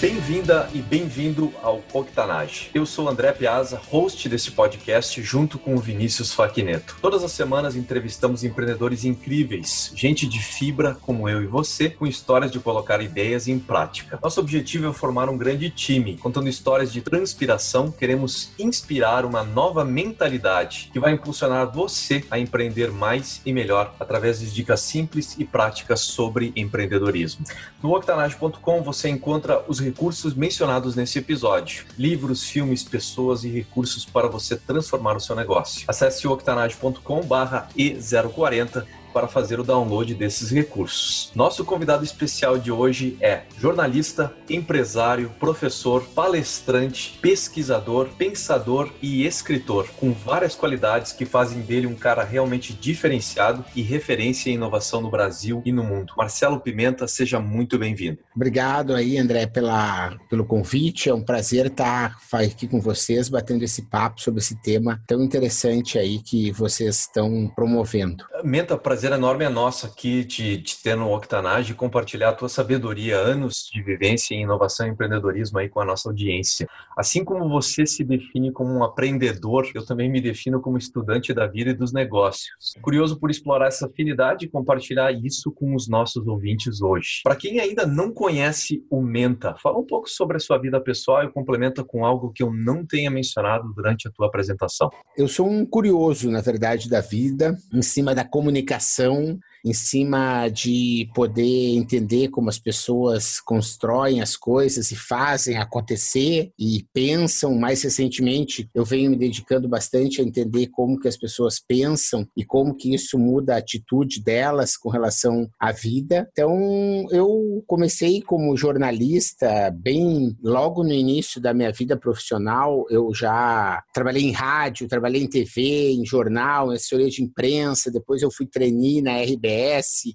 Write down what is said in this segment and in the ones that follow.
Bem-vinda e bem-vindo ao Octanage. Eu sou André Piazza, host desse podcast, junto com o Vinícius Faquineto. Todas as semanas entrevistamos empreendedores incríveis, gente de fibra como eu e você, com histórias de colocar ideias em prática. Nosso objetivo é formar um grande time, contando histórias de transpiração. Queremos inspirar uma nova mentalidade que vai impulsionar você a empreender mais e melhor através de dicas simples e práticas sobre empreendedorismo. No octanage.com você encontra os recursos mencionados nesse episódio: livros, filmes, pessoas e recursos para você transformar o seu negócio. Acesse octanage.com/e040 para fazer o download desses recursos. Nosso convidado especial de hoje é jornalista, empresário, professor, palestrante, pesquisador, pensador e escritor, com várias qualidades que fazem dele um cara realmente diferenciado e referência em inovação no Brasil e no mundo. Marcelo Pimenta, seja muito bem-vindo. Obrigado aí, André, pela, pelo convite. É um prazer estar aqui com vocês, batendo esse papo sobre esse tema tão interessante aí que vocês estão promovendo. Menta, prazer prazer enorme é nosso aqui de, de ter no Octanage e compartilhar a tua sabedoria, anos de vivência em inovação e empreendedorismo aí com a nossa audiência. Assim como você se define como um aprendedor, eu também me defino como estudante da vida e dos negócios. Curioso por explorar essa afinidade e compartilhar isso com os nossos ouvintes hoje. Para quem ainda não conhece o Menta, fala um pouco sobre a sua vida pessoal e complementa com algo que eu não tenha mencionado durante a tua apresentação. Eu sou um curioso, na verdade, da vida, em cima da comunicação comunicação em cima de poder entender como as pessoas constroem as coisas e fazem acontecer e pensam. Mais recentemente, eu venho me dedicando bastante a entender como que as pessoas pensam e como que isso muda a atitude delas com relação à vida. Então, eu comecei como jornalista bem logo no início da minha vida profissional. Eu já trabalhei em rádio, trabalhei em TV, em jornal, em assessoria de imprensa. Depois eu fui trainee na RBS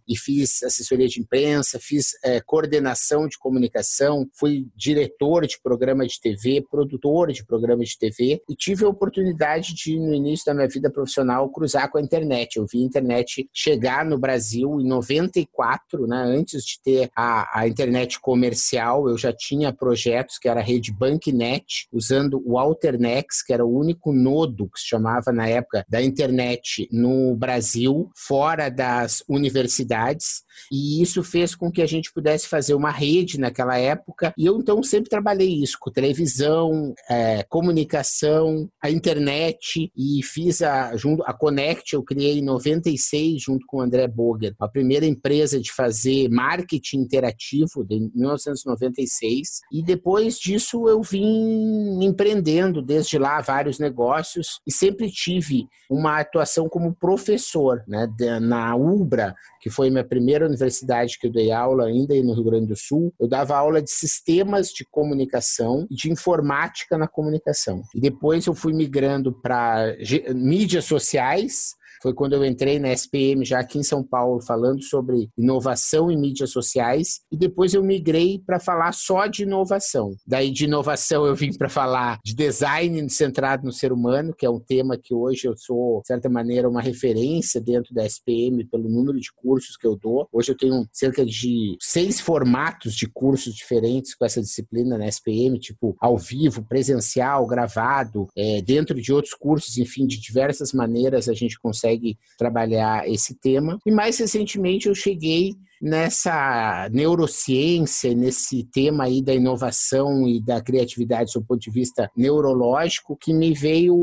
E fiz assessoria de imprensa, fiz é, coordenação de comunicação, fui diretor de programa de TV, produtor de programa de TV e tive a oportunidade de, no início da minha vida profissional, cruzar com a internet. Eu vi a internet chegar no Brasil em 94, né, antes de ter a, a internet comercial, eu já tinha projetos que era a rede Banknet, usando o Alternex, que era o único nodo que se chamava na época da internet no Brasil, fora das universidades e isso fez com que a gente pudesse fazer uma rede naquela época. E eu então sempre trabalhei isso com televisão, é, comunicação, a internet e fiz a, junto, a Connect, eu criei em 96 junto com o André Boger, a primeira empresa de fazer marketing interativo de 1996. E depois disso eu vim empreendendo desde lá vários negócios e sempre tive uma atuação como professor, né, na UBRA, que foi minha primeira universidade que eu dei aula ainda no Rio Grande do Sul. Eu dava aula de sistemas de comunicação e de informática na comunicação. E depois eu fui migrando para mídias sociais, foi quando eu entrei na SPM, já aqui em São Paulo, falando sobre inovação em mídias sociais, e depois eu migrei para falar só de inovação. Daí, de inovação, eu vim para falar de design centrado no ser humano, que é um tema que hoje eu sou, de certa maneira, uma referência dentro da SPM pelo número de cursos que eu dou. Hoje eu tenho cerca de seis formatos de cursos diferentes com essa disciplina na SPM, tipo ao vivo, presencial, gravado, é, dentro de outros cursos, enfim, de diversas maneiras a gente consegue consegue trabalhar esse tema. E mais recentemente eu cheguei nessa neurociência, nesse tema aí da inovação e da criatividade do ponto de vista neurológico, que me veio,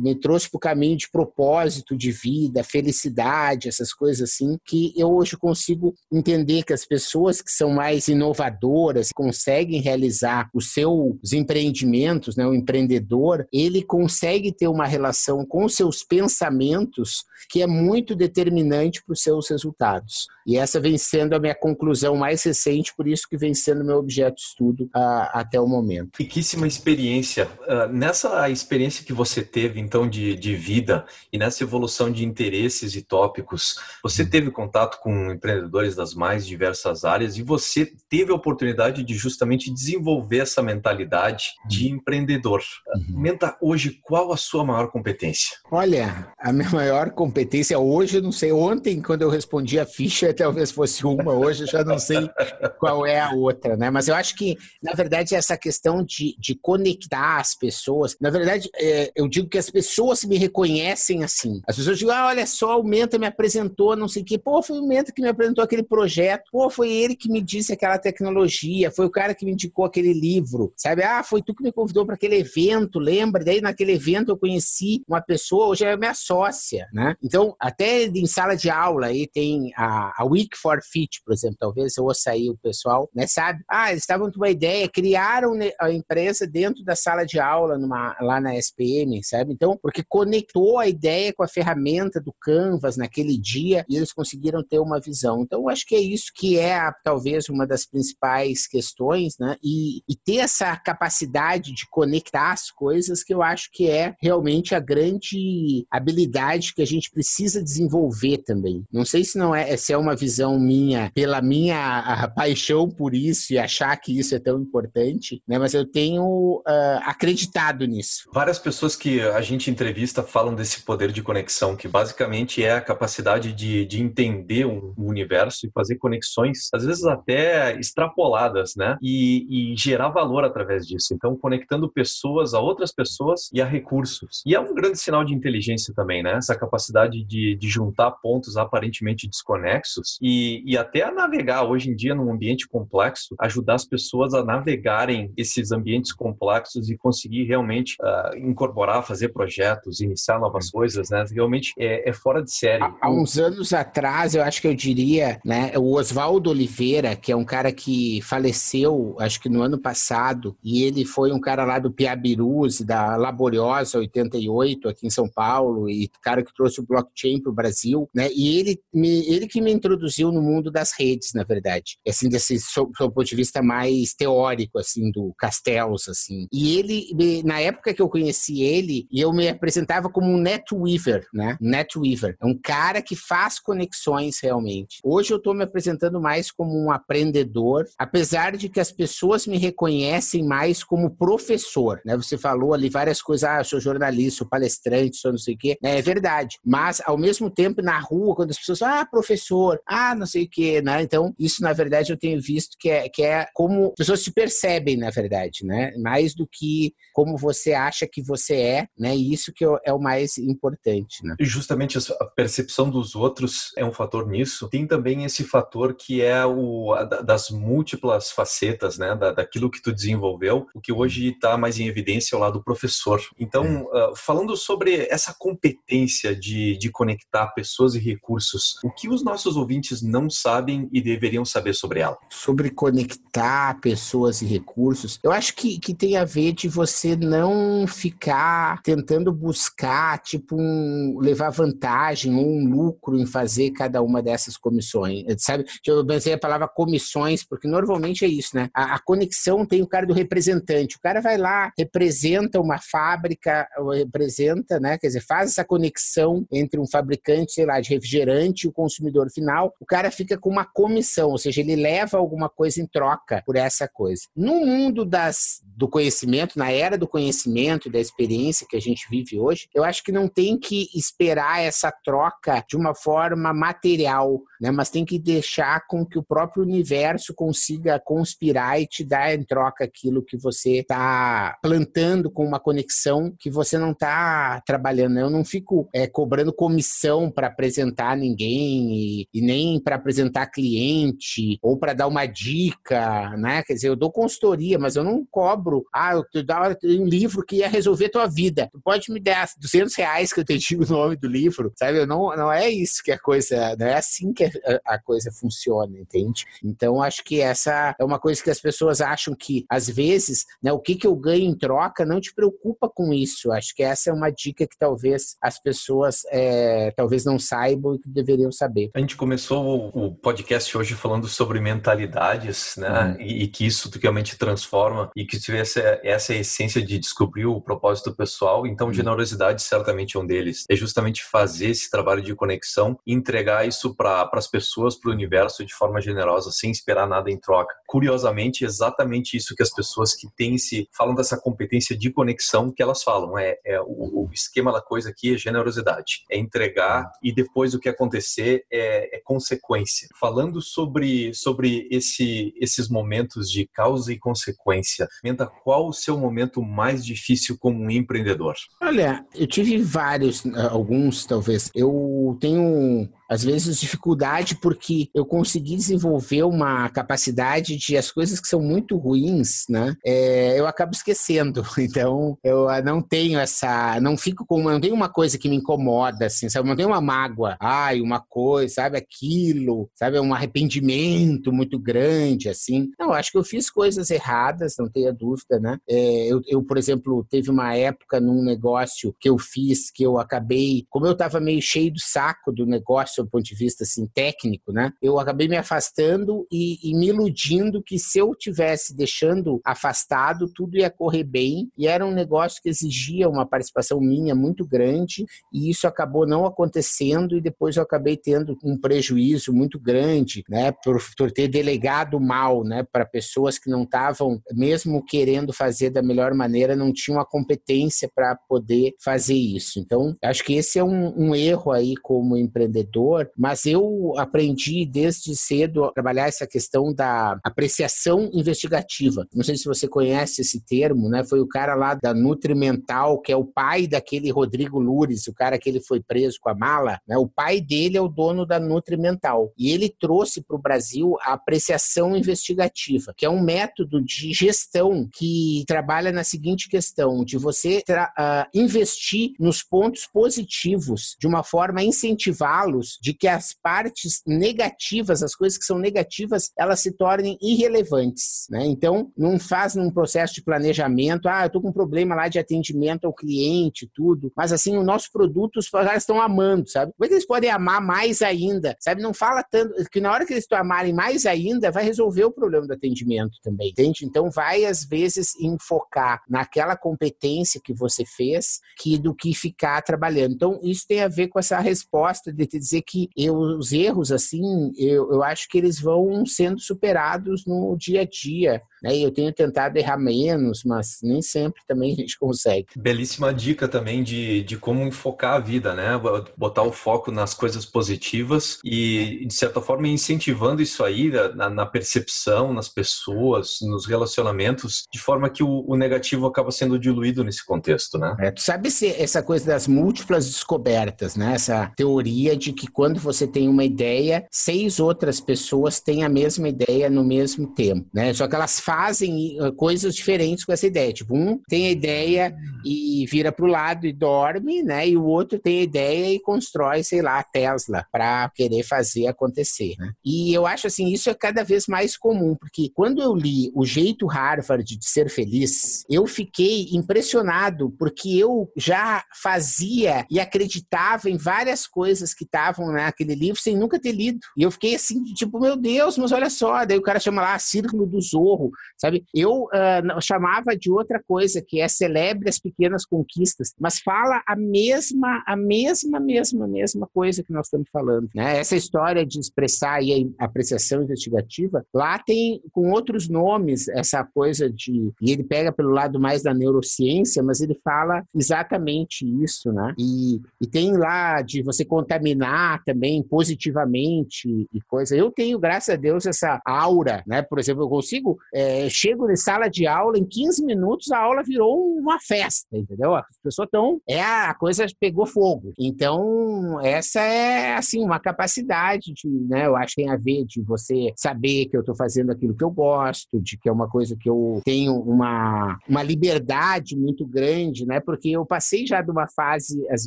me trouxe para o caminho de propósito de vida, felicidade, essas coisas assim, que eu hoje consigo entender que as pessoas que são mais inovadoras, conseguem realizar os seus empreendimentos, né, o empreendedor, ele consegue ter uma relação com seus pensamentos que é muito determinante para os seus resultados. E essa vem sendo a minha conclusão mais recente, por isso que vem sendo meu objeto de estudo uh, até o momento. Riquíssima experiência. Uh, nessa experiência que você teve, então, de, de vida e nessa evolução de interesses e tópicos, você uhum. teve contato com empreendedores das mais diversas áreas e você teve a oportunidade de justamente desenvolver essa mentalidade de uhum. empreendedor. Uhum. Menta, hoje, qual a sua maior competência? Olha, a minha maior competência hoje, não sei, ontem, quando eu respondi a ficha, talvez fosse uma, hoje eu já não sei qual é a outra, né? Mas eu acho que, na verdade, essa questão de, de conectar as pessoas, na verdade, é, eu digo que as pessoas me reconhecem assim. As pessoas dizem, ah, olha só, o Menta me apresentou, não sei o quê. Pô, foi o Menta que me apresentou aquele projeto. Pô, foi ele que me disse aquela tecnologia. Foi o cara que me indicou aquele livro. Sabe? Ah, foi tu que me convidou para aquele evento, lembra? Daí naquele evento eu conheci uma pessoa, hoje é minha sócia, né? Então, até em sala de aula aí tem a, a Week for Fit, por exemplo, talvez eu ouça aí o pessoal, né? Sabe? Ah, eles estavam com uma ideia, criaram a empresa dentro da sala de aula numa, lá na SPM, sabe? Então, porque conectou a ideia com a ferramenta do Canvas naquele dia e eles conseguiram ter uma visão. Então, acho que é isso que é talvez uma das principais questões, né? E, e ter essa capacidade de conectar as coisas que eu acho que é realmente a grande habilidade que a gente precisa desenvolver também. Não sei se não é se é uma visão minha pela minha paixão por isso e achar que isso é tão importante, né? Mas eu tenho uh, acreditado nisso. Várias pessoas que a gente entrevista falam desse poder de conexão, que basicamente é a capacidade de, de entender um, universo e fazer conexões, às vezes até extrapoladas, né? E, e gerar valor através disso. Então, conectando pessoas a outras pessoas e a recursos. E é um grande sinal de inteligência também, né? Essa capacidade de, de juntar pontos aparentemente desconexos e, e até a navegar hoje em dia num ambiente complexo, ajudar as pessoas a navegarem esses ambientes complexos e conseguir realmente uh, incorporar, fazer projetos, iniciar novas coisas, né? Realmente é, é fora de série. Há, há, uns anos atrás, eu acho que eu diria, né? O Oswaldo Oliveira, que é um cara que faleceu, acho que no ano passado, e ele foi um cara lá do Piabirus, da Laboriosa 88, aqui em São Paulo, e cara que trouxe o blockchain para o Brasil, né? E ele, me, ele que me introduziu no mundo das redes, na verdade. Assim, desse ponto de vista mais teórico, assim, do Castells, assim. E ele, na época que eu conheci ele, eu me apresentava como um netweaver, né? Netweaver. É um cara que faz conexões realmente. Hoje eu estou me apresentando mais como um aprendedor, apesar de que as pessoas me reconhecem mais como professor, né? Você falou ali várias coisas, ah, eu sou jornalista, sou palestrante, sou não sei o quê. É verdade. Mas, ao mesmo tempo, na rua, quando as pessoas ah, professor, ah, não sei o quê, né? Então, isso, na verdade, eu tenho visto que é, que é como as pessoas se percebem, na verdade, né? Mais do que como você acha que você é, né? E isso que é o mais importante, né? E justamente a percepção dos outros é um fator nisso. Tem também esse fator que é o das múltiplas facetas, né? Da, daquilo que tu desenvolveu, o que hoje está mais em evidência é o lado professor. Então, uh, falando sobre essa competência de, de conectar pessoas e recursos, o que os nossos ouvintes não sabem e deveriam saber sobre ela? Sobre conectar pessoas e recursos, eu acho que, que tem a ver de você não ficar tentando buscar, tipo, um, levar vantagem ou um lucro em fazer cada uma dessas comissões, sabe? Eu pensei a palavra comissões, porque normalmente é isso, né? A, a conexão tem o cara do representante, o cara vai lá, representa uma fábrica, representa, né? Quer dizer, faz essa conexão entre um fabricante, sei lá, de refrigerante e o consumidor final, o cara fica com uma comissão, ou seja, ele leva alguma coisa em troca por essa coisa. No mundo das, do conhecimento, na era do conhecimento e da experiência que a gente vive hoje, eu acho que não tem que esperar essa troca de uma forma material, né? mas tem que deixar com que o próprio universo consiga conspirar e te dar em troca aquilo que você está plantando com uma conexão que você não está trabalhando. Eu não fico é, cobrando comissão para apresentar ninguém e, e nem para apresentar cliente ou para dar uma dica, né? Quer dizer, eu dou consultoria, mas eu não cobro ah, eu dava um livro que ia resolver tua vida. Tu pode me dar 200 reais que eu te digo o nome do livro, sabe? Não, não é isso que a coisa, não é assim que a, a coisa funciona, entende? Então, acho que essa é uma coisa que as pessoas acham que, às vezes, né, o que, que eu ganho em troca não te preocupa com isso. Acho que essa é uma dica que talvez as pessoas é, talvez não saibam e que deveriam saber. A gente começou o podcast hoje falando sobre mentalidades, né? Uhum. E, e, que isso realmente transforma e que tivesse essa essência de descobrir o propósito pessoal. Então, uhum. generosidade certamente é um deles. É justamente fazer esse trabalho de conexão e entregar isso para as pessoas, para o universo de forma generosa, sem esperar nada em troca. Curiosamente, é exatamente isso que as pessoas que têm se falam dessa competência de conexão que elas falam. É, é o, o, esquema da coisa aqui é generosidade, é entregar e depois o que acontecer é, é consequência. Falando sobre sobre esse, esses momentos de causa e consequência, Menta, qual o seu momento mais difícil como empreendedor? Olha, eu tive vários, alguns talvez. Eu tenho às vezes dificuldade porque eu consegui desenvolver uma capacidade de as coisas que são muito ruins, né? É, eu acabo esquecendo. Então eu não tenho essa, não fico com, não tenho uma coisa que me incomoda, assim, sabe? Não tenho uma mágoa, ai, uma coisa, sabe? Aquilo, sabe? Um arrependimento muito grande, assim. Não, acho que eu fiz coisas erradas, não tenha dúvida, né? É, eu, eu, por exemplo, teve uma época num negócio que eu fiz que eu acabei, como eu estava meio cheio do saco do negócio sob o ponto de vista assim, técnico, né? Eu acabei me afastando e, e me iludindo que se eu tivesse deixando afastado, tudo ia correr bem. E era um negócio que exigia uma participação minha muito grande e isso acabou não acontecendo e depois eu acabei tendo um prejuízo muito grande, né? Por, por ter delegado mal, né? Para pessoas que não estavam, mesmo querendo fazer da melhor maneira, não tinham a competência para poder fazer isso. Então, acho que esse é um, um erro aí como empreendedor mas eu aprendi desde cedo a trabalhar essa questão da apreciação investigativa. Não sei se você conhece esse termo, né? Foi o cara lá da Nutrimental, que é o pai daquele Rodrigo Lures, o cara que ele foi preso com a mala, né? O pai dele é o dono da Nutrimental. E ele trouxe para o Brasil a apreciação investigativa, que é um método de gestão que trabalha na seguinte questão, de você uh, investir nos pontos positivos de uma forma a incentivá-los de que as partes negativas, as coisas que são negativas, elas se tornem irrelevantes. Né? Então, não faz num processo de planejamento, ah, eu estou com um problema lá de atendimento ao cliente, tudo, mas assim, o nosso produto os caras estão amando, sabe? Como é que eles podem amar mais ainda? Sabe? Não fala tanto, que na hora que eles amarem mais ainda, vai resolver o problema do atendimento também, entende? Então, vai às vezes enfocar naquela competência que você fez, que do que ficar trabalhando. Então, isso tem a ver com essa resposta de te dizer que eu, os erros, assim, eu, eu acho que eles vão sendo superados no dia a dia. Né? Eu tenho tentado errar menos, mas nem sempre também a gente consegue. Belíssima dica também de, de como enfocar a vida, né? Botar o foco nas coisas positivas e, de certa forma, incentivando isso aí na, na percepção, nas pessoas, nos relacionamentos, de forma que o, o, negativo acaba sendo diluído nesse contexto, né? É, tu sabe se essa coisa das múltiplas descobertas, né? Essa teoria de que quando você tem uma ideia, seis outras pessoas têm a mesma ideia no mesmo tempo, né? Só que elas fazem uh, coisas diferentes com essa ideia. Tipo, um tem a ideia e vira para o lado e dorme, né? E o outro tem a ideia e constrói, sei lá, a Tesla para querer fazer acontecer. Né? E eu acho assim, isso é cada vez mais comum, porque quando eu li O Jeito Harvard de Ser Feliz, eu fiquei impressionado porque eu já fazia e acreditava em várias coisas que estavam naquele livro sem nunca ter lido. E eu fiquei assim, tipo, meu Deus, mas olha só. Daí o cara chama lá Círculo do Zorro, sabe? Eu uh, chamava de outra coisa, que é Celebre as Pequenas Conquistas, mas fala a mesma, a mesma, mesma, mesma coisa que nós estamos falando. Né? Essa história de expressar aí a apreciação investigativa, lá tem com outros nomes essa coisa de. E ele pega pelo lado mais da neurociência, mas ele fala exatamente isso, né? E, e tem lá de você contaminar também positivamente e coisa. Eu tenho, graças a Deus, essa aura, né? Por exemplo, eu consigo é, chego na sala de aula, em 15 minutos a aula virou uma festa, entendeu? As pessoas estão. É a coisa pegou fogo. Então, essa é, assim, uma capacidade de, né? Eu acho que tem a ver de você saber que eu estou fazendo aquilo que eu gosto, de que é uma coisa que eu tenho uma, uma liberdade muito grande, né? Porque eu passei já de uma fase, às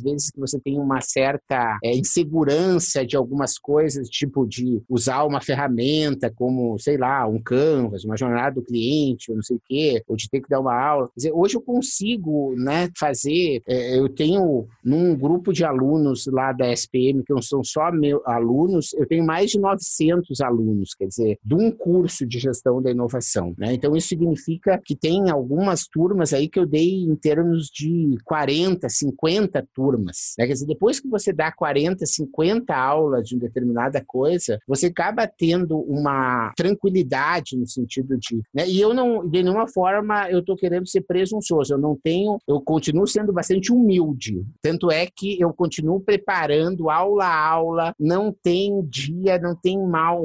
vezes, que você tem uma certa é, insegurança de algumas coisas, tipo de usar uma ferramenta como, sei lá, um Canvas, uma jornada do cliente, ou não sei o quê, ou de ter que dar uma aula. Quer dizer, hoje eu consigo né, fazer, é, eu tenho num grupo de alunos lá da SPM, que não são só meus alunos, eu tenho mais de 900 alunos, quer dizer, de um curso de gestão da inovação. Né? Então, isso significa que tem algumas turmas aí que eu dei em termos de 40, 50 turmas. Né? Quer dizer, depois que você dá 40, 50 aulas de uma determinada coisa, você acaba tendo uma tranquilidade no sentido de. Né? E eu não, de nenhuma forma, eu estou querendo ser presunçoso. Eu não tenho, eu continuo sendo bastante humilde. Tanto é que eu continuo preparando aula a aula. Não tem dia, não tem mal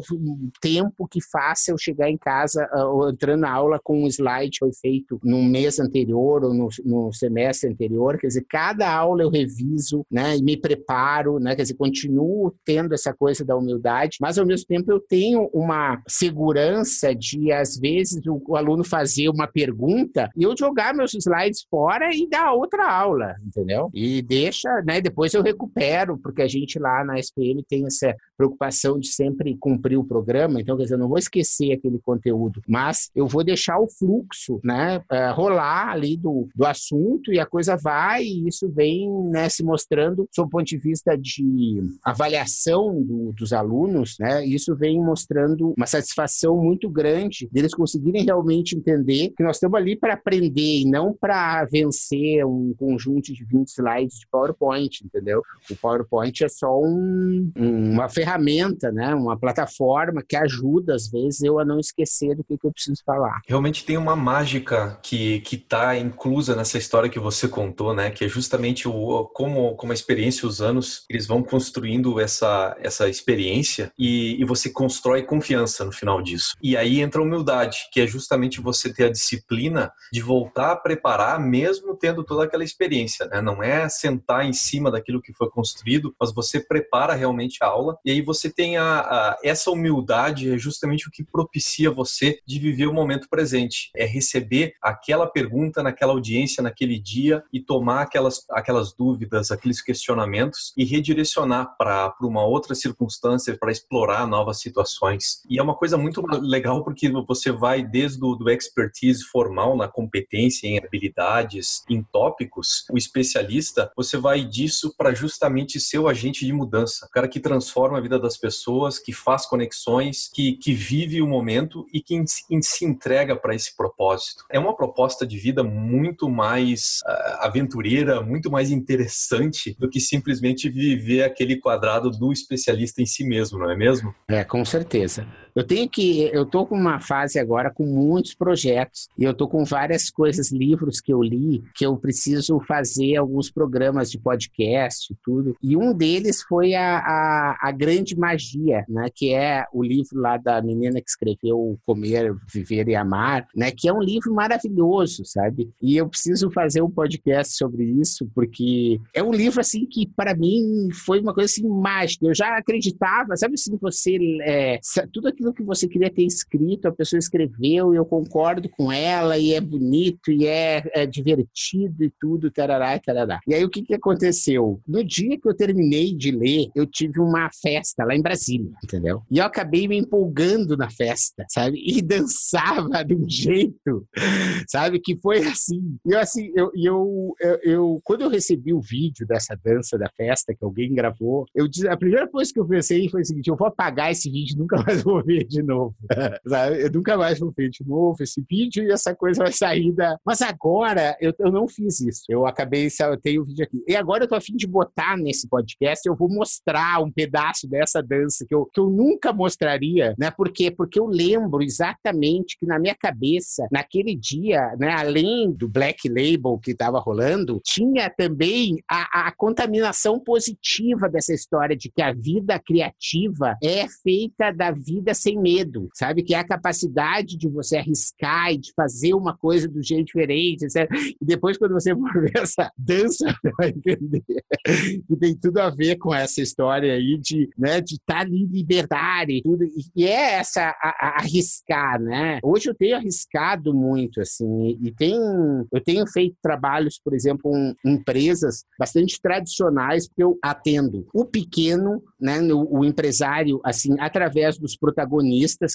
tempo que faça eu chegar em casa ou entrando na aula com um slide que foi feito no mês anterior ou no, no semestre anterior. Quer dizer, cada aula eu reviso, né? E me preparo, né? Quer dizer, continuo tendo essa coisa da humildade, mas ao mesmo tempo eu tenho uma segurança de, às vezes, o, o aluno fazer uma pergunta e eu jogar meus slides fora e dar outra aula, entendeu? E deixa, né? Depois eu recupero, porque a gente lá na SPM tem essa preocupação de sempre cumprir o programa, então, quer dizer, eu não vou esquecer aquele conteúdo, mas eu vou deixar o fluxo, né, rolar ali do, do assunto e a coisa vai e isso vem, né, se mostrando, sob o ponto de vista de avaliação do, dos alunos, né, isso vem mostrando uma satisfação muito grande deles conseguirem realmente entender que nós estamos ali para aprender e não para vencer um conjunto de 20 slides de PowerPoint, entendeu? O PowerPoint é só um, uma ferramenta né? Uma plataforma que ajuda, às vezes, eu a não esquecer do que, que eu preciso falar. Realmente tem uma mágica que está inclusa nessa história que você contou, né? Que é justamente o como como a experiência, os anos, eles vão construindo essa essa experiência e, e você constrói confiança no final disso. E aí entra a humildade, que é justamente você ter a disciplina de voltar a preparar, mesmo tendo toda aquela experiência, né? Não é sentar em cima daquilo que foi construído, mas você prepara realmente a aula e aí você tem a, a, essa humildade, é justamente o que propicia você de viver o momento presente. É receber aquela pergunta naquela audiência, naquele dia e tomar aquelas, aquelas dúvidas, aqueles questionamentos e redirecionar para uma outra circunstância, para explorar novas situações. E é uma coisa muito legal porque você vai desde o do expertise formal na competência, em habilidades, em tópicos, o especialista, você vai disso para justamente ser o agente de mudança, o cara que transforma a vida das pessoas, que faz conexões, que, que vive o momento e que se entrega para esse propósito. É uma proposta de vida muito mais uh, aventureira, muito mais interessante do que simplesmente viver aquele quadrado do especialista em si mesmo, não é mesmo? É, com certeza. Eu tenho que, eu tô com uma fase agora com muitos projetos e eu tô com várias coisas, livros que eu li, que eu preciso fazer alguns programas de podcast e tudo. E um deles foi a, a, a Grande Magia, né? Que é o livro lá da menina que escreveu Comer, Viver e Amar, né? Que é um livro maravilhoso, sabe? E eu preciso fazer um podcast sobre isso porque é um livro assim que para mim foi uma coisa assim mágica. Eu já acreditava, sabe assim, você é, tudo aquilo que você queria ter escrito, a pessoa escreveu e eu concordo com ela e é bonito e é, é divertido e tudo, tarará, tarará. E aí o que, que aconteceu? No dia que eu terminei de ler, eu tive uma festa lá em Brasília, entendeu? E eu acabei me empolgando na festa, sabe? E dançava de um jeito, sabe? Que foi assim. E eu, assim, eu, eu, eu, eu, quando eu recebi o vídeo dessa dança da festa que alguém gravou, eu a primeira coisa que eu pensei foi o seguinte: eu vou apagar esse vídeo, nunca mais vou ver de novo. Eu nunca mais vou ver de novo esse vídeo e essa coisa vai sair da. Mas agora eu, eu não fiz isso. Eu acabei, eu tenho o vídeo aqui. E agora eu tô afim de botar nesse podcast, eu vou mostrar um pedaço dessa dança que eu, que eu nunca mostraria, né? Por quê? Porque eu lembro exatamente que na minha cabeça, naquele dia, né, além do Black Label que estava rolando, tinha também a, a contaminação positiva dessa história de que a vida criativa é feita da vida sem medo, sabe? Que é a capacidade de você arriscar e de fazer uma coisa do jeito diferente, etc. E depois, quando você for ver essa dança, vai entender que tem tudo a ver com essa história aí de né, de estar tá em liberdade e tudo. E é essa a, a arriscar, né? Hoje eu tenho arriscado muito, assim, e tem, eu tenho feito trabalhos, por exemplo, em empresas bastante tradicionais, porque eu atendo o pequeno, né, o, o empresário, assim, através dos protagonistas,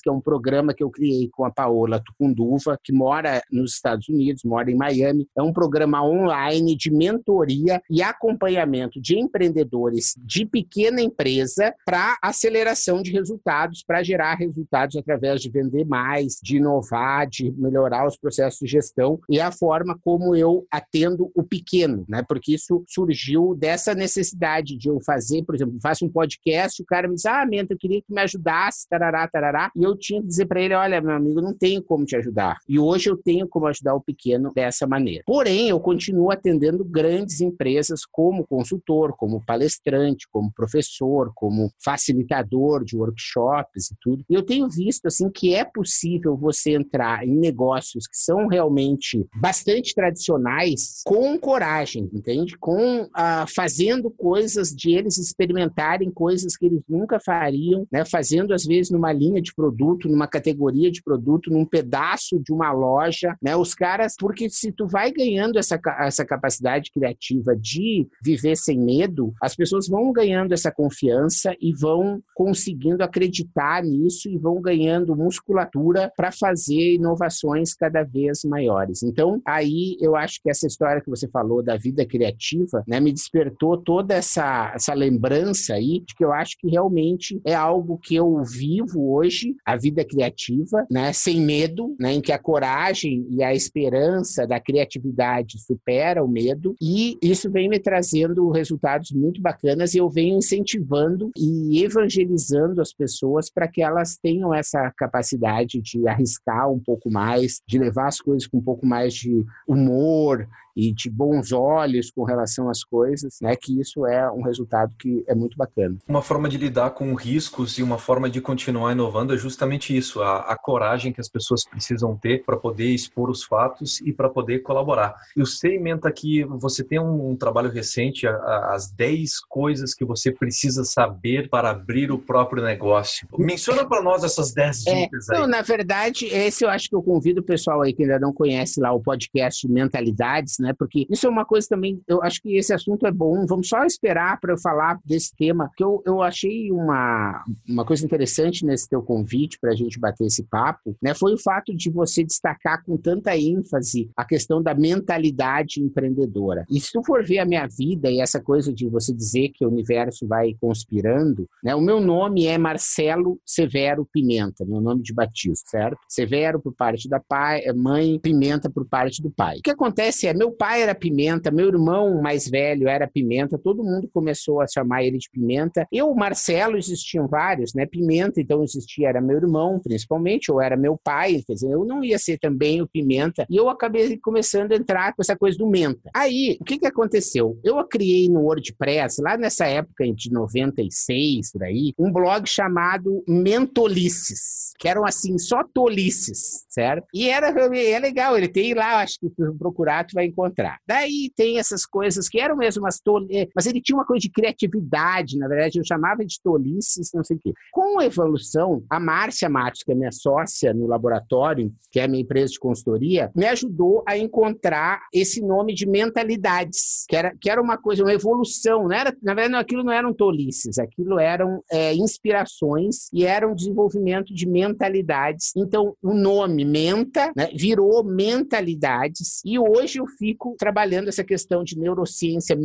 que é um programa que eu criei com a Paola Tucunduva, que mora nos Estados Unidos, mora em Miami. É um programa online de mentoria e acompanhamento de empreendedores de pequena empresa para aceleração de resultados, para gerar resultados através de vender mais, de inovar, de melhorar os processos de gestão e a forma como eu atendo o pequeno, né? Porque isso surgiu dessa necessidade de eu fazer, por exemplo, faço um podcast, o cara me diz: "Ah, Menta, eu queria que me ajudasse, tarará, tarará", e eu tinha que dizer para ele: "Olha, meu amigo, não tenho como te ajudar". E hoje eu tenho como ajudar o pequeno dessa maneira. Porém, eu continuo atendendo grandes empresas como consultor, como palestrante, como professor, como facilitador de workshops e tudo. E eu tenho visto assim que é possível você entrar em negócios que são realmente bastante tradicionais com coragem, entende? Com ah, fazendo coisas de eles experimentarem coisas que eles nunca fariam, né? Fazendo às vezes numa linha de produto, numa categoria de produto, num pedaço de uma loja, né? Os caras, porque se tu vai ganhando essa, essa capacidade criativa de viver sem medo, as pessoas vão ganhando essa confiança e vão conseguindo acreditar nisso e vão ganhando musculatura para fazer inovações cada vez maiores. Então, aí eu acho que essa história que você falou da vida criativa, né, me despertou toda essa, essa lembrança aí de que eu acho que realmente é algo que eu vivo hoje, a vida criativa, né, sem medo, né, em que a coragem e a esperança da criatividade supera o medo. E isso vem me trazendo resultados muito bacanas e eu venho incentivando e evangelizando as pessoas para que elas tenham essa capacidade de arriscar um pouco mais, de levar as coisas com um pouco mais de humor, e de bons olhos com relação às coisas, né, que isso é um resultado que é muito bacana. Uma forma de lidar com riscos e uma forma de continuar inovando é justamente isso, a, a coragem que as pessoas precisam ter para poder expor os fatos e para poder colaborar. Eu sei, Menta, que você tem um, um trabalho recente, a, a, as 10 coisas que você precisa saber para abrir o próprio negócio. Menciona para nós essas 10 é, dicas é, aí. Não, na verdade, esse eu acho que eu convido o pessoal aí que ainda não conhece lá o podcast Mentalidades, né? Porque isso é uma coisa também, eu acho que esse assunto é bom. Vamos só esperar para eu falar desse tema, que eu, eu achei uma, uma coisa interessante nesse teu convite para a gente bater esse papo, né? Foi o fato de você destacar com tanta ênfase a questão da mentalidade empreendedora. E se tu for ver a minha vida e essa coisa de você dizer que o universo vai conspirando, né? O meu nome é Marcelo Severo Pimenta, meu nome de batismo, certo? Severo por parte da pai, mãe, Pimenta por parte do pai. O que acontece é, meu pai era Pimenta, meu irmão mais velho era Pimenta, todo mundo começou a chamar ele de Pimenta. Eu, Marcelo, existiam vários, né? Pimenta, então existia, era meu irmão, principalmente, ou era meu pai, quer dizer, eu não ia ser também o Pimenta. E eu acabei começando a entrar com essa coisa do Menta. Aí, o que que aconteceu? Eu criei no WordPress, lá nessa época de 96, por aí, um blog chamado Mentolices, que eram assim, só tolices, certo? E era é legal, ele tem lá, acho que procurar, tu vai encontrar encontrar. Daí tem essas coisas que eram mesmo umas tolices, é, mas ele tinha uma coisa de criatividade, na verdade, eu chamava de tolices, não sei o quê. Com a evolução, a Márcia Matos, que é minha sócia no laboratório, que é minha empresa de consultoria, me ajudou a encontrar esse nome de mentalidades, que era, que era uma coisa, uma evolução, não era, na verdade, aquilo não eram tolices, aquilo eram é, inspirações e era um desenvolvimento de mentalidades. Então, o nome Menta né, virou mentalidades e hoje eu fico fico trabalhando essa questão de neurociência,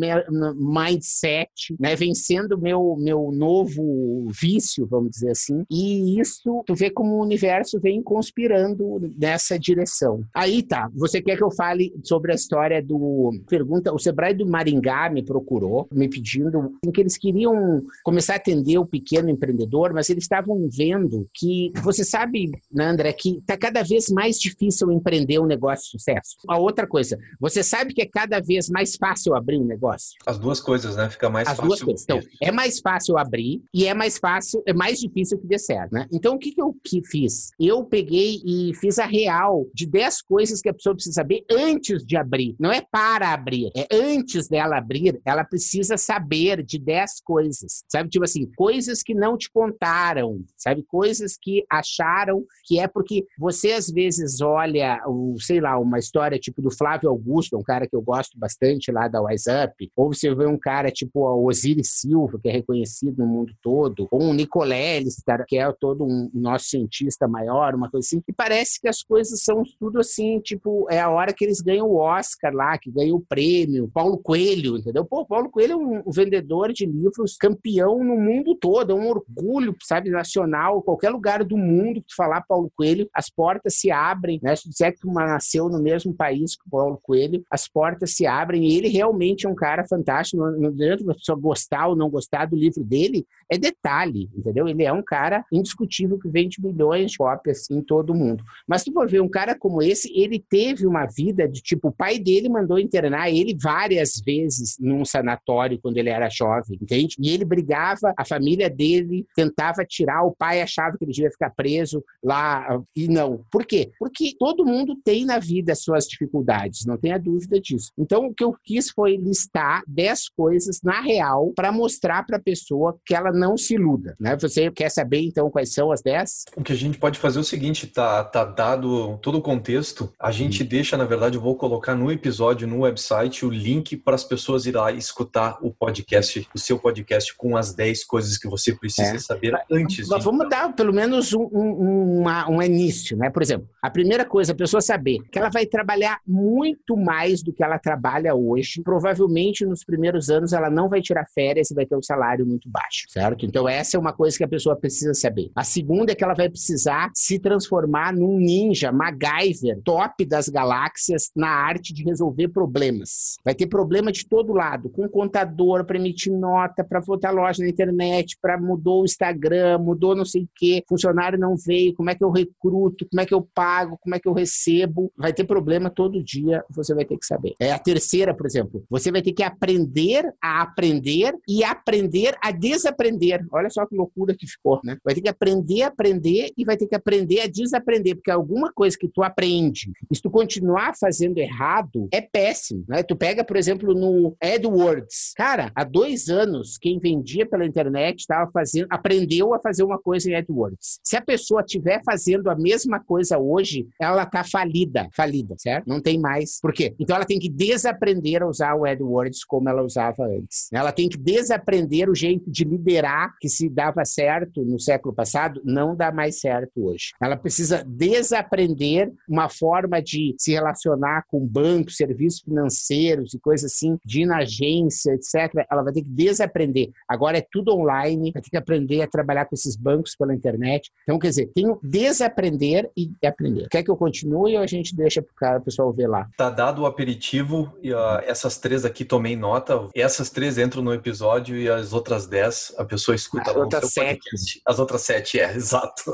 mindset, né, vencendo meu meu novo vício, vamos dizer assim. E isso, tu vê como o universo vem conspirando nessa direção. Aí tá, você quer que eu fale sobre a história do pergunta, o Sebrae do Maringá me procurou, me pedindo que eles queriam começar a atender o pequeno empreendedor, mas eles estavam vendo que você sabe, né, André, que tá cada vez mais difícil empreender um negócio de sucesso. A outra coisa, você Você sabe que é cada vez mais fácil abrir um negócio? As duas coisas, né? Fica mais As fácil. duas coisas. Então, é mais fácil abrir e é mais fácil, é mais difícil que dê certo, né? Então, o que, que eu que fiz? Eu peguei e fiz a real de 10 coisas que a pessoa precisa saber antes de abrir. Não é para abrir, é antes dela abrir, ela precisa saber de 10 coisas. Sabe? Tipo assim, coisas que não te contaram, sabe? Coisas que acharam que é porque você às vezes olha, o, sei lá, uma história tipo do Flávio Augusto, um cara que eu gosto bastante lá da Up, ou você vê um cara tipo o Osiris Silva, que é reconhecido no mundo todo, ou um Nicoleles, que é todo um nosso cientista maior, uma coisa assim, e parece que as coisas são tudo assim, tipo, é a hora que eles ganham o Oscar lá, que ganham o prêmio, Paulo Coelho, entendeu? Pô, Paulo Coelho é um, um vendedor de livros campeão no mundo todo, é um orgulho, sabe, nacional, qualquer lugar do mundo que tu falar Paulo Coelho, as portas se abrem, né? Se tu disser que tu nasceu no mesmo país que o Paulo Coelho, as portas se abrem e ele realmente é um cara fantástico, não adianta a pessoa gostar ou não gostar do livro dele, é detalhe, entendeu? Ele é um cara indiscutível que vende milhões de cópias em todo o mundo. Mas tu for ver um cara como esse, ele teve uma vida de tipo, o pai dele mandou internar ele várias vezes num sanatório quando ele era jovem, entende? E ele brigava, a família dele tentava tirar, o pai achava que ele devia ficar preso lá e não. Por quê? Porque todo mundo tem na vida suas dificuldades, não tenha dúvida disso. Então, o que eu quis foi listar 10 coisas na real para mostrar para a pessoa que ela não se iluda, né? Você quer saber então quais são as 10? O que a gente pode fazer é o seguinte, tá, tá dado todo o contexto, a gente hum. deixa, na verdade, eu vou colocar no episódio, no website, o link para as pessoas ir lá escutar o podcast, o seu podcast com as 10 coisas que você precisa é. saber antes. Mas, de... Vamos dar pelo menos um, um, uma, um início, né? Por exemplo, a primeira coisa, a pessoa saber que ela vai trabalhar muito mais do que ela trabalha hoje. Provavelmente nos primeiros anos ela não vai tirar férias e vai ter um salário muito baixo, certo? Então essa é uma coisa que a pessoa precisa saber. A segunda é que ela vai precisar se transformar num ninja, MacGyver, top das galáxias na arte de resolver problemas. Vai ter problema de todo lado, com contador para emitir nota, para botar loja na internet, para mudou o Instagram, mudou não sei o quê, funcionário não veio, como é que eu recruto, como é que eu pago, como é que eu recebo. Vai ter problema todo dia, você vai ter que saber. É a terceira, por exemplo, você vai ter que aprender a aprender e aprender a desaprender. Olha só que loucura que ficou, né? Vai ter que aprender a aprender e vai ter que aprender a desaprender, porque alguma coisa que tu aprende, se tu continuar fazendo errado, é péssimo, né? Tu pega, por exemplo, no AdWords. Cara, há dois anos, quem vendia pela internet estava fazendo, aprendeu a fazer uma coisa em AdWords. Se a pessoa estiver fazendo a mesma coisa hoje, ela está falida, falida, certo? Não tem mais. Por quê? Então ela tem que desaprender a usar o AdWords como ela usava antes. Ela tem que desaprender o jeito de liderar que se dava certo no século passado, não dá mais certo hoje. Ela precisa desaprender uma forma de se relacionar com bancos, serviços financeiros e coisas assim, de ir na agência, etc. Ela vai ter que desaprender. Agora é tudo online, vai ter que aprender a trabalhar com esses bancos pela internet. Então, quer dizer, tem desaprender e aprender. Quer que eu continue ou a gente deixa para o pessoal ver lá? Tá dado o aperitivo e uh, essas três aqui tomei nota. Essas três entram no episódio e as outras dez a pessoa escuta as lá outras sete. Podcast. As outras sete, é, exato.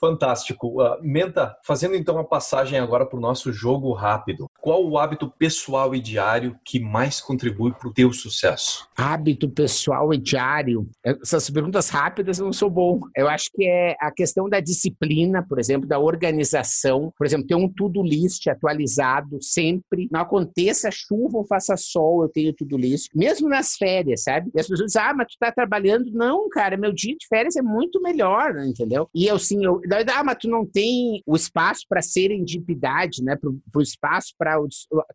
Fantástico. Uh, Menta, fazendo então a passagem agora para o nosso jogo rápido. Qual o hábito pessoal e diário que mais contribui para o teu sucesso? Hábito pessoal e diário? Essas perguntas rápidas eu não sou bom. Eu acho que é a questão da disciplina, por exemplo, da organização. Por exemplo, ter um to-do list atualizado sempre. Não aconteça chuva ou faça sol, eu tenho to-do list. Mesmo nas férias, sabe? E as pessoas dizem, ah, mas tu tá trabalhando. Não, cara, meu dia de férias é muito melhor, entendeu? E eu, sim, eu, ah, mas tu não tem o espaço para serendipidade, né? Pro, pro espaço para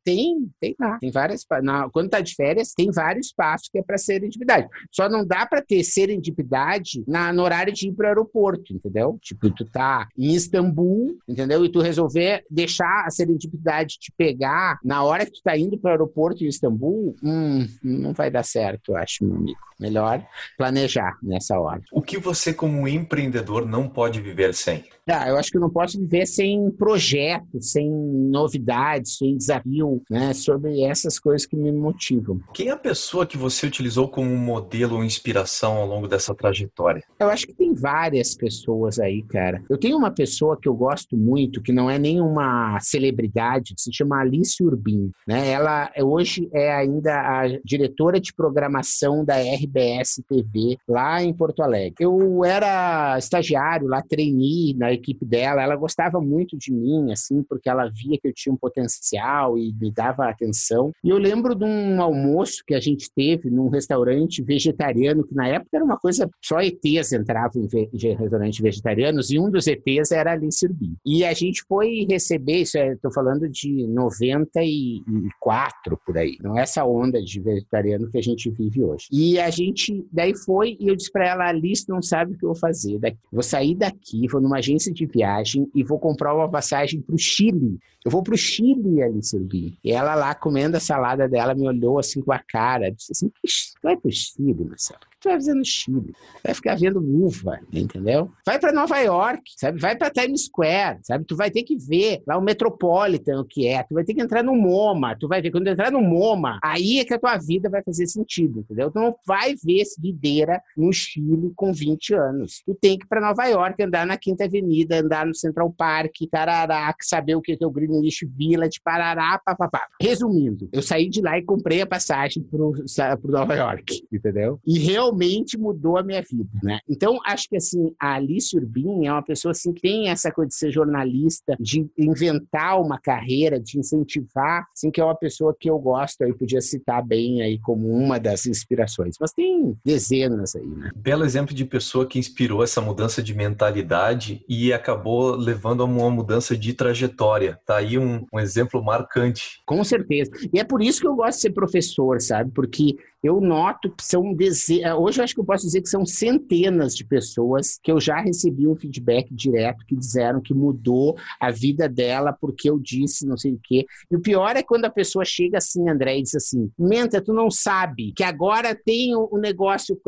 tem, tem lá, tem várias, na, quando tá de férias, tem vários espaços que é para serendipidade. Só não dá para ter serendipidade na, no horário de ir para o aeroporto, entendeu? Tipo, tu tá em Istambul, entendeu? E tu resolver deixar a serendipidade te pegar na hora que tu tá indo para o aeroporto em Istambul, hum, não vai dar certo, eu acho, meu amigo. Melhor planejar nessa hora. O que você, como empreendedor, não pode viver sem? Ah, eu acho que eu não posso viver sem projetos, sem novidades, sem tem desafio, né? Sobre essas coisas que me motivam. Quem é a pessoa que você utilizou como modelo ou inspiração ao longo dessa trajetória? Eu acho que tem várias pessoas aí, cara. Eu tenho uma pessoa que eu gosto muito, que não é nenhuma celebridade, que se chama Alice Urbim, né? Ela hoje é ainda a diretora de programação da RBS TV lá em Porto Alegre. Eu era estagiário lá, treinei na equipe dela. Ela gostava muito de mim, assim, porque ela via que eu tinha um potencial e me dava atenção. E eu lembro de um almoço que a gente teve num restaurante vegetariano, que na época era uma coisa, só ETs entravam em restaurantes vegetarianos, e um dos ETs era ali Urbim. E a gente foi receber, isso estou falando de 94 por aí, não é essa onda de vegetariano que a gente vive hoje. E a gente, daí foi, e eu disse para ela, Alice não sabe o que eu vou fazer. Daqui. Vou sair daqui, vou numa agência de viagem e vou comprar uma passagem para o Chile. Eu vou para o Chile, Alice Urbim. E ela lá comendo a salada dela me olhou assim com a cara, disse assim, vai para o Chile, Marcelo tu vai fazer no Chile? Vai ficar vendo uva, entendeu? Vai para Nova York, sabe? Vai para Times Square, sabe? Tu vai ter que ver lá o Metropolitan, o que é. Tu vai ter que entrar no MoMA. Tu vai ver, quando entrar no MoMA, aí é que a tua vida vai fazer sentido, entendeu? Tu não vai ver esse videira no Chile com 20 anos. Tu tem que ir para Nova York, andar na Quinta Avenida, andar no Central Park, tarará, saber o que é o Greenwich Village, parará, papapá. Resumindo, eu saí de lá e comprei a passagem pro, pro Nova York, entendeu? E realmente mudou a minha vida, né? Então, acho que, assim, a Alice Urbin é uma pessoa, assim, que tem essa coisa de ser jornalista, de inventar uma carreira, de incentivar, assim, que é uma pessoa que eu gosto, aí podia citar bem aí como uma das inspirações. Mas tem dezenas aí, né? Belo exemplo de pessoa que inspirou essa mudança de mentalidade e acabou levando a uma mudança de trajetória. Tá aí um, um exemplo marcante. Com certeza. E é por isso que eu gosto de ser professor, sabe? Porque eu noto que são dezenas, hoje eu acho que eu posso dizer que são centenas de pessoas que eu já recebi um feedback direto que disseram que mudou a vida dela porque eu disse não sei o quê. E o pior é quando a pessoa chega assim, André, e diz assim: Menta, tu não sabe que agora tem o um negócio,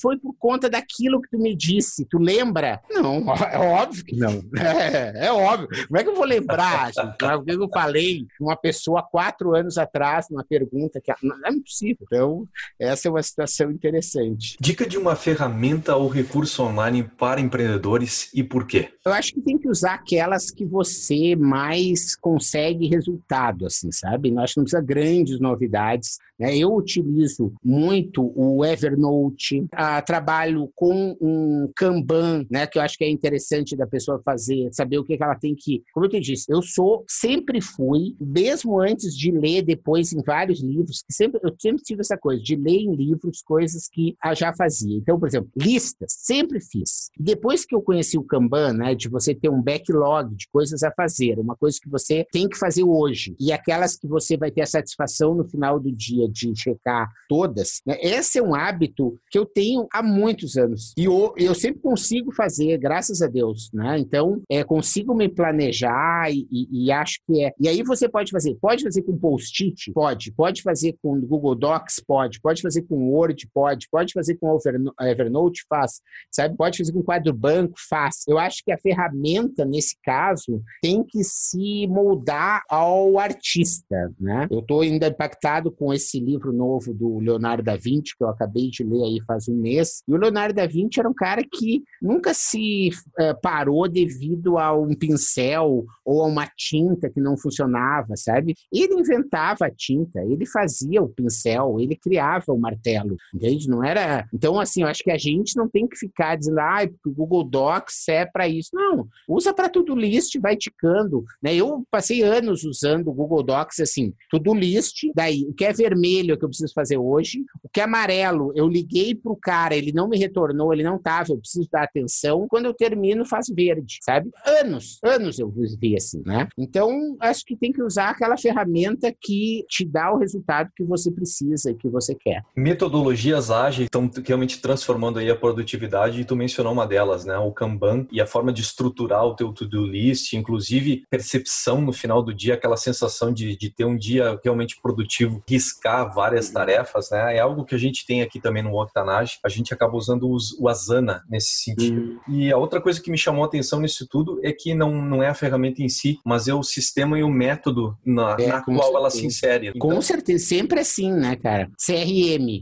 foi por conta daquilo que tu me disse, tu lembra? Não, é óbvio que não. É, é óbvio. Como é que eu vou lembrar, gente? O que eu falei uma pessoa quatro anos atrás, numa pergunta que não é impossível. Então, essa é uma situação interessante. Dica de uma ferramenta ou recurso online para empreendedores e por quê? Eu acho que tem que usar aquelas que você mais consegue resultado, assim, sabe? Nós não precisa grandes novidades. Né? Eu utilizo muito o Evernote, ah, trabalho com um Kanban, né? Que eu acho que é interessante da pessoa fazer, saber o que, que ela tem que. Como eu te disse, eu sou, sempre fui, mesmo antes de ler depois em vários livros, que sempre, eu sempre tive essa coisa de ler em livros coisas que já fazia. Então, por exemplo, listas, sempre fiz. Depois que eu conheci o Kanban, né, de você ter um backlog de coisas a fazer, uma coisa que você tem que fazer hoje, e aquelas que você vai ter a satisfação no final do dia de checar todas, né, esse é um hábito que eu tenho há muitos anos. E eu, eu sempre consigo fazer, graças a Deus. Né? Então, é, consigo me planejar e, e, e acho que é. E aí você pode fazer, pode fazer com post-it? Pode. Pode fazer com Google Docs? Pode pode fazer com Word, pode, pode fazer com Evernote, faz, sabe? Pode fazer com quadro banco, faz. Eu acho que a ferramenta, nesse caso, tem que se moldar ao artista, né? Eu estou ainda impactado com esse livro novo do Leonardo da Vinci, que eu acabei de ler aí faz um mês, e o Leonardo da Vinci era um cara que nunca se uh, parou devido a um pincel ou a uma tinta que não funcionava, sabe? Ele inventava a tinta, ele fazia o pincel, ele criava o martelo, entende? Não era. Então, assim, eu acho que a gente não tem que ficar dizendo, ah, porque o Google Docs é para isso. Não, usa para tudo list, vai ticando. Né? Eu passei anos usando o Google Docs assim, tudo list, daí o que é vermelho é que eu preciso fazer hoje, o que é amarelo, eu liguei para o cara, ele não me retornou, ele não estava, eu preciso dar atenção. Quando eu termino, faz verde, sabe? Anos, anos eu vi assim, né? Então, acho que tem que usar aquela ferramenta que te dá o resultado que você precisa e que você quer. Metodologias ágeis estão realmente transformando aí a produtividade e tu mencionou uma delas, né? O Kanban e a forma de estruturar o teu to-do list, inclusive percepção no final do dia, aquela sensação de, de ter um dia realmente produtivo, riscar várias uhum. tarefas, né? É algo que a gente tem aqui também no Octanage. A gente acaba usando os, o Asana nesse sentido. Uhum. E a outra coisa que me chamou a atenção nisso tudo é que não, não é a ferramenta em si, mas é o sistema e o método na, é, na qual certeza. ela se insere. Então, com certeza, sempre assim, né, cara? CRM.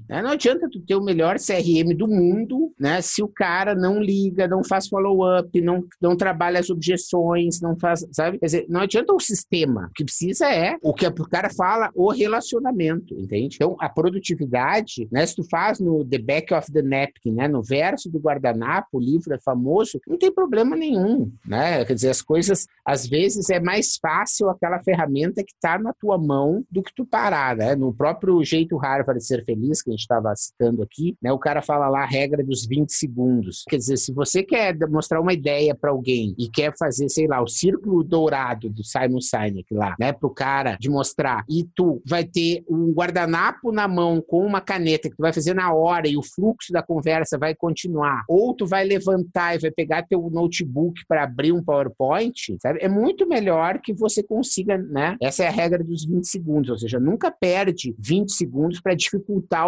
Né? Não adianta tu ter o melhor CRM do mundo, né? Se o cara não liga, não faz follow-up, não, não trabalha as objeções, não faz, sabe? Quer dizer, não adianta o sistema. O que precisa é o que o cara fala, o relacionamento, entende? Então, a produtividade, né? Se tu faz no The Back of the Napkin, né? No verso do guardanapo, o livro é famoso, não tem problema nenhum, né? Quer dizer, as coisas, às vezes, é mais fácil aquela ferramenta que está na tua mão do que tu parar, né? No próprio jeito Harvard ser feliz, que a gente estava citando aqui, né? O cara fala lá a regra dos 20 segundos. Quer dizer, se você quer mostrar uma ideia para alguém e quer fazer, sei lá, o círculo dourado do Simon Sinek lá, né? Pro cara de mostrar, e tu vai ter um guardanapo na mão com uma caneta que tu vai fazer na hora e o fluxo da conversa vai continuar, ou tu vai levantar e vai pegar teu notebook para abrir um PowerPoint, sabe? É muito melhor que você consiga, né? Essa é a regra dos 20 segundos, ou seja, nunca perde 20 segundos para dificultar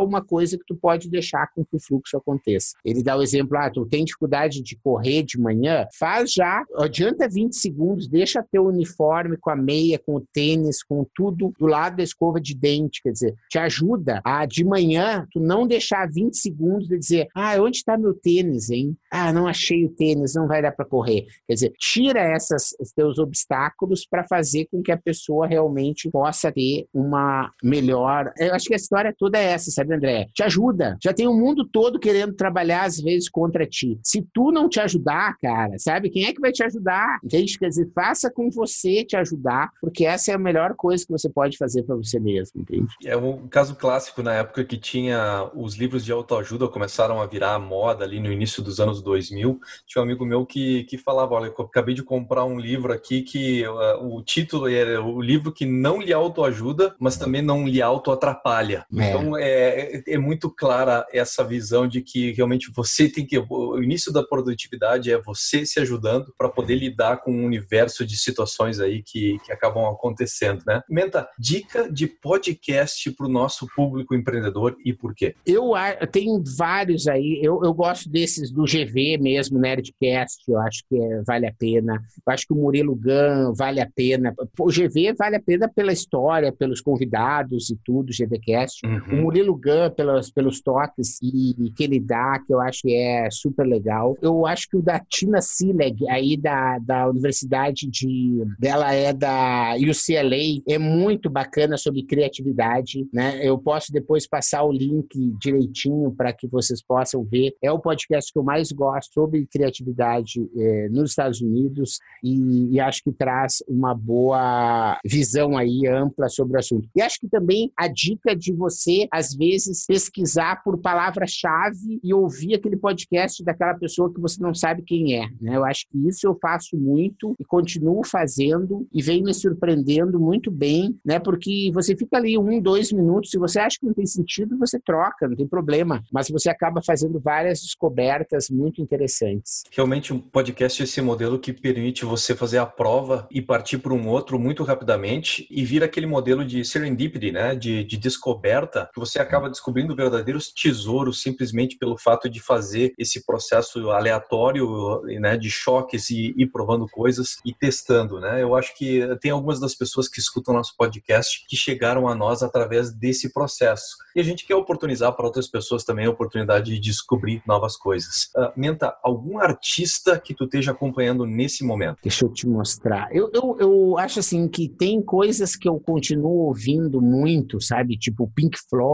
uma coisa que tu pode deixar com que o fluxo aconteça. Ele dá o exemplo, ah, tu tem dificuldade de correr de manhã, faz já, adianta 20 segundos, deixa teu uniforme com a meia, com o tênis, com tudo do lado da escova de dente, quer dizer, te ajuda a de manhã tu não deixar 20 segundos e dizer, ah, onde está meu tênis, hein? Ah, não achei o tênis, não vai dar para correr. Quer dizer, tira essas teus obstáculos para fazer com que a pessoa realmente possa ter uma melhor. Eu acho que a história toda é essa, sabe, André? Te ajuda. Já tem o mundo todo querendo trabalhar às vezes contra ti. Se tu não te ajudar, cara, sabe? Quem é que vai te ajudar? Entende? Quer dizer, faça com você te ajudar, porque essa é a melhor coisa que você pode fazer para você mesmo, entende? É um caso clássico na época que tinha os livros de autoajuda começaram a virar moda ali no início dos anos 2000. Tinha um amigo meu que, que falava, olha, eu acabei de comprar um livro aqui que uh, o título era o livro que não lhe autoajuda, mas também não lhe auto-atrapalha. É. Então é, é muito clara essa visão de que realmente você tem que. O início da produtividade é você se ajudando para poder lidar com um universo de situações aí que, que acabam acontecendo, né? Menta, dica de podcast para o nosso público empreendedor e por quê? Eu, eu tenho vários aí. Eu, eu gosto desses do GV mesmo, Nerdcast, eu acho que é, vale a pena. Eu acho que o Murilo Gun vale a pena. O GV vale a pena pela história, pelos convidados e tudo, GVCast. Uhum. O Murilo Gun pelos, pelos toques e, que ele dá, que eu acho que é super legal. Eu acho que o da Tina Sileg, aí da, da Universidade de... Dela é da UCLA, é muito bacana sobre criatividade, né? Eu posso depois passar o link direitinho para que vocês possam ver. É o podcast que eu mais gosto sobre criatividade é, nos Estados Unidos e, e acho que traz uma boa visão aí ampla sobre o assunto. E acho que também a dica de você, às vezes, pesquisar por palavra-chave e ouvir aquele podcast daquela pessoa que você não sabe quem é. Né? Eu acho que isso eu faço muito e continuo fazendo e venho me surpreendendo muito bem, né? Porque você fica ali um, dois minutos, se você acha que não tem sentido, você troca, não tem problema. Mas você acaba fazendo várias descobertas muito interessantes. Realmente, um podcast é esse modelo que permite você fazer a prova e partir para um outro muito rapidamente e vir aquele modelo de serendipity, né? De, de descoberta, você acaba descobrindo verdadeiros tesouros simplesmente pelo fato de fazer esse processo aleatório, né? De choques e ir provando coisas e testando, né? Eu acho que tem algumas das pessoas que escutam nosso podcast que chegaram a nós através desse processo. E a gente quer oportunizar para outras pessoas também a oportunidade de descobrir novas coisas. Uh, Menta, algum artista que tu esteja acompanhando nesse momento? Deixa eu te mostrar. Eu, eu, eu acho assim que tem coisas que eu continuo ouvindo muito, sabe? Tipo Pink Floyd,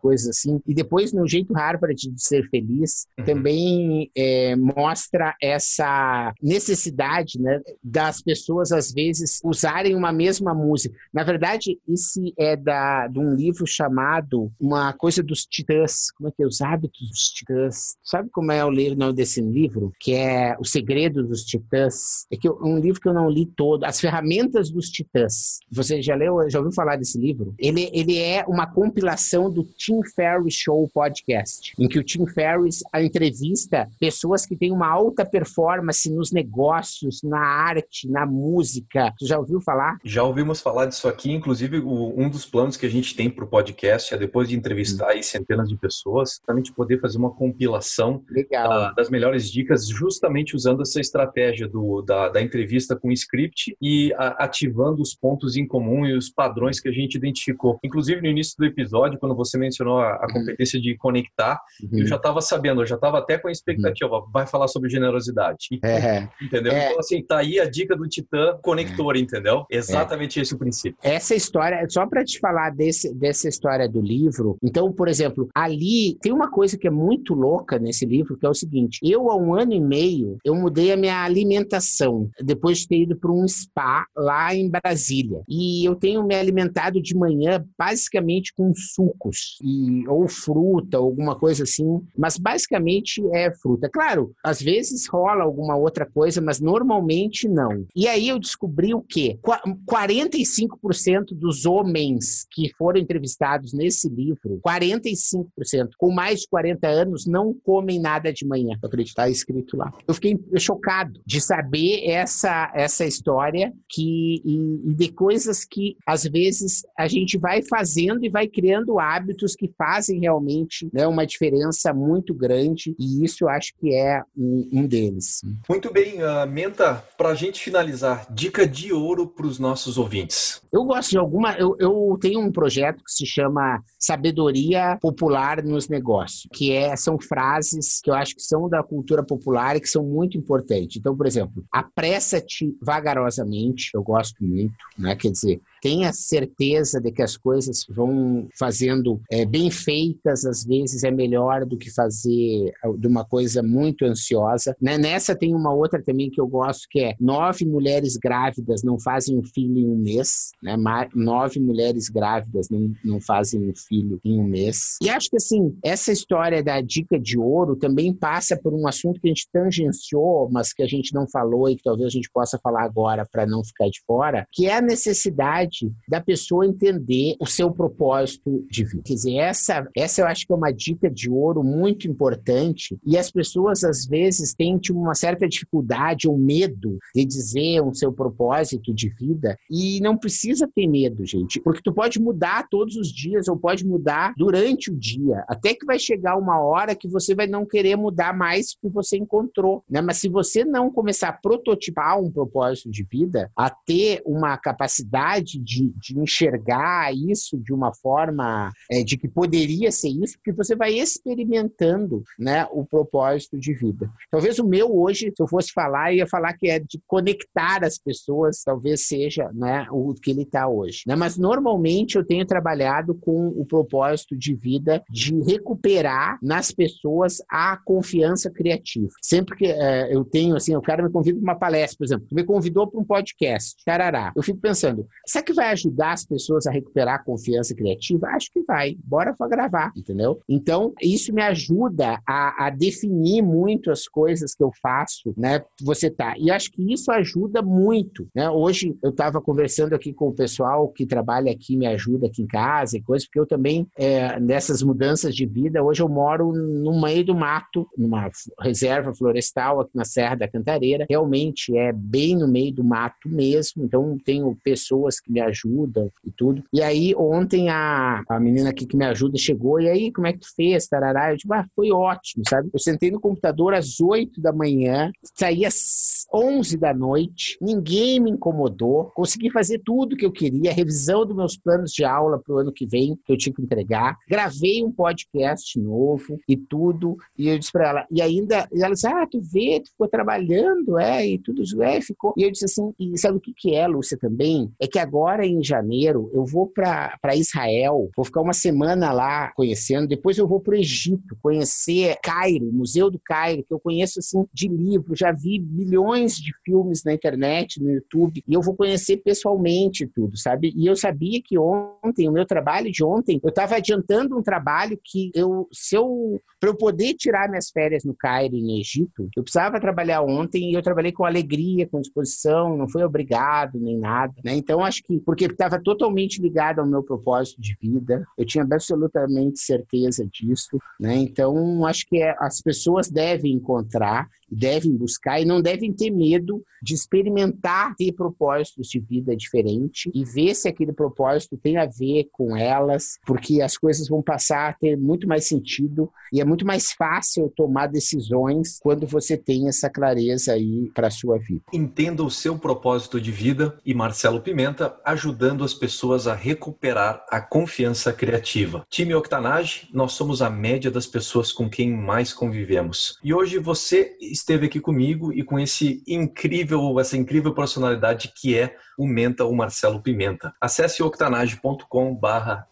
coisas assim. E depois, no jeito Harvard de ser feliz, uhum. também é, mostra essa necessidade né, das pessoas, às vezes, usarem uma mesma música. Na verdade, esse é da, de um livro chamado Uma Coisa dos Titãs. Como é que é? Os Hábitos dos Titãs. Sabe como é o nome desse livro? Que é O Segredo dos Titãs. É que é um livro que eu não li todo, As Ferramentas dos Titãs. Você já leu, já ouviu falar desse livro? Ele, ele é uma compilação do Tim Ferriss Show Podcast, em que o Tim Ferriss entrevista pessoas que têm uma alta performance nos negócios, na arte, na música. Você já ouviu falar? Já ouvimos falar disso aqui, inclusive o, um dos planos que a gente tem para o podcast é depois de entrevistar hum. centenas de pessoas, gente poder fazer uma compilação uh, das melhores dicas, justamente usando essa estratégia do, da, da entrevista com script e a, ativando os pontos em comum e os padrões que a gente identificou. Inclusive, no início do episódio, quando você mencionou a, a uhum. competência de conectar, uhum. eu já estava sabendo, eu já estava até com a expectativa, uhum. vai falar sobre generosidade. E, é. Entendeu? É. Então, assim, tá aí a dica do Titã conector, é. entendeu? Exatamente é. esse o princípio. Essa história, só para te falar desse, dessa história do livro, então, por exemplo, ali tem uma coisa que é muito louca nesse livro, que é o seguinte, eu há um ano e meio, eu mudei a minha alimentação, depois de ter ido para um spa lá em Brasília. E eu tenho me alimentado de manhã basicamente com sucos, e, ou fruta, alguma coisa assim, mas basicamente é fruta. Claro, às vezes rola alguma outra coisa, mas normalmente não. E aí eu descobri o quê? 45% dos homens que foram entrevistados nesse livro, 45%, com mais de 40 anos, não comem nada de manhã. Acreditar escrito lá. Eu fiquei chocado de saber essa, essa história que, e, e de coisas que às vezes a gente vai fazendo e vai criando hábitos que fazem realmente né, uma diferença muito grande e isso eu acho que é um, um deles. Muito bem, uh, Menta, para a gente finalizar, dica de ouro para os nossos ouvintes. Eu gosto de alguma, eu, eu tenho um projeto que se chama Sabedoria Popular nos Negócios, que é, são frases que eu acho que são da cultura popular e que são muito importantes. Então, por exemplo, apressa-te vagarosamente, eu gosto muito, né? Quer dizer, tenha certeza de que as coisas vão fazendo é, bem feitas, às vezes é melhor do que fazer de uma coisa muito ansiosa. Né? Nessa tem uma outra também que eu gosto, que é nove mulheres grávidas não fazem um filho em um mês, né? nove mulheres grávidas não, não fazem um filho em um mês. E acho que assim, essa história da dica de ouro também passa por um assunto que a gente tangenciou, mas que a gente não falou e que talvez a gente possa falar agora para não ficar de fora, que é a necessidade da pessoa entender o seu propósito de vida. Quer dizer, essa, essa eu acho que é uma dica de ouro muito importante e as pessoas às vezes têm tipo, uma certa dificuldade ou medo de dizer o seu propósito de vida e não precisa ter medo, gente, porque tu pode mudar todos os dias ou pode mudar durante o dia, até que vai chegar uma hora que você vai não querer mudar mais porque você encontrou, né? Mas se você não começar a prototipar um propósito de vida, a ter uma capacidade de, de enxergar isso de uma forma é, de que poderia ser isso, porque você vai experimentando, né, o propósito de vida. Talvez o meu hoje, se eu fosse falar, eu ia falar que é de conectar as pessoas, talvez seja, né, o que ele está hoje. Né? Mas normalmente eu tenho trabalhado com o propósito de vida de recuperar nas pessoas a confiança criativa. Sempre que é, eu tenho, assim, o cara me convida para uma palestra, por exemplo, me convidou para um podcast, tarará. Eu fico pensando, será que vai ajudar as pessoas a recuperar a confiança criativa? Acho que vai. Bora para gravar, entendeu? Então, isso me ajuda a, a, definir muito as coisas que eu faço, né? Você tá. E acho que isso ajuda muito, né? Hoje eu estava conversando aqui com o pessoal que trabalha aqui, me ajuda aqui em casa e coisas, porque eu também, é, nessas mudanças de vida, hoje eu moro no meio do mato, numa reserva florestal aqui na Serra da Cantareira. Realmente é bem no meio do mato mesmo, então tenho pessoas que me ajudam e tudo. E aí, ontem, a, a menina aqui que me ajuda chegou, e aí, como é que tu fez? Tarará. Eu digo, ah, foi ótimo, sabe? Eu sentei no computador às 8 da manhã, saí às 11 da noite, ninguém me incomodou, consegui fazer tudo que eu queria, revisão dos meus planos de aula para o ano que vem, que eu tinha que entregar, gravei um podcast novo e tudo, e eu disse para ela, e ainda, e ela disse, ah, tu vê, tu ficou trabalhando, é, e tudo, é, ficou. E eu disse assim, e sabe o que que é, Lúcia, também? É que agora agora em janeiro eu vou para Israel, vou ficar uma semana lá conhecendo, depois eu vou para o Egito conhecer Cairo, Museu do Cairo, que eu conheço assim de livro, já vi milhões de filmes na internet, no YouTube, e eu vou conhecer pessoalmente tudo, sabe? E eu sabia que ontem, o meu trabalho de ontem, eu estava adiantando um trabalho que eu, se eu, para eu poder tirar minhas férias no Cairo e no Egito, eu precisava trabalhar ontem e eu trabalhei com alegria, com disposição, não foi obrigado nem nada, né? Então acho que porque estava totalmente ligado ao meu propósito de vida, eu tinha absolutamente certeza disso, né? Então acho que é, as pessoas devem encontrar devem buscar e não devem ter medo de experimentar ter propósitos de vida diferente e ver se aquele propósito tem a ver com elas, porque as coisas vão passar a ter muito mais sentido e é muito mais fácil tomar decisões quando você tem essa clareza aí para a sua vida. Entenda o seu propósito de vida e Marcelo Pimenta ajudando as pessoas a recuperar a confiança criativa. Time Octanage, nós somos a média das pessoas com quem mais convivemos. E hoje você esteve aqui comigo e com esse incrível, essa incrível personalidade que é o Menta, o Marcelo Pimenta. Acesse octanage.com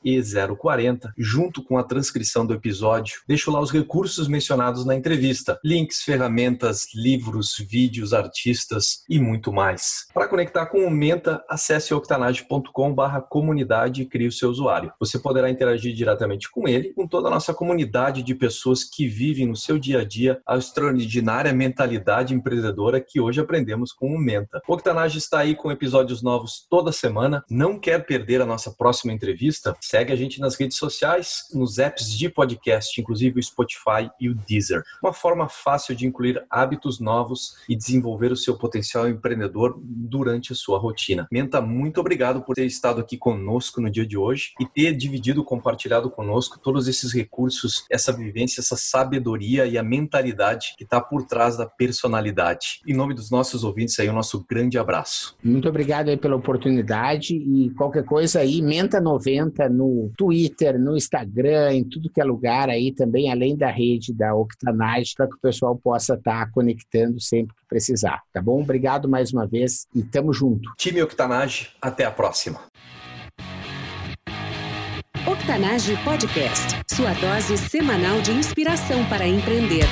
E040 junto com a transcrição do episódio. Deixo lá os recursos mencionados na entrevista, links, ferramentas, livros, vídeos, artistas e muito mais. Para conectar com o Menta, acesse octanage.com comunidade e crie o seu usuário. Você poderá interagir diretamente com ele, com toda a nossa comunidade de pessoas que vivem no seu dia a dia a extraordinária mentalidade empreendedora que hoje aprendemos com o Menta. O Octanage está aí com episódios novos toda semana. Não quer perder a nossa próxima entrevista? Segue a gente nas redes sociais, nos apps de podcast, inclusive o Spotify e o Deezer. Uma forma fácil de incluir hábitos novos e desenvolver o seu potencial empreendedor durante a sua rotina. Menta, muito obrigado por ter estado aqui conosco no dia de hoje e ter dividido, compartilhado conosco todos esses recursos, essa vivência, essa sabedoria e a mentalidade que está por trás da personalidade. Em nome dos nossos ouvintes aí, o nosso grande abraço. Muito obrigado aí pela oportunidade e qualquer coisa aí, Menta 90 no Twitter, no Instagram, em tudo que é lugar aí também, além da rede da Octanage, para que o pessoal possa estar tá conectando sempre que precisar, tá bom? Obrigado mais uma vez e tamo junto. Time Octanage, até a próxima. Octanage Podcast, sua dose semanal de inspiração para empreender.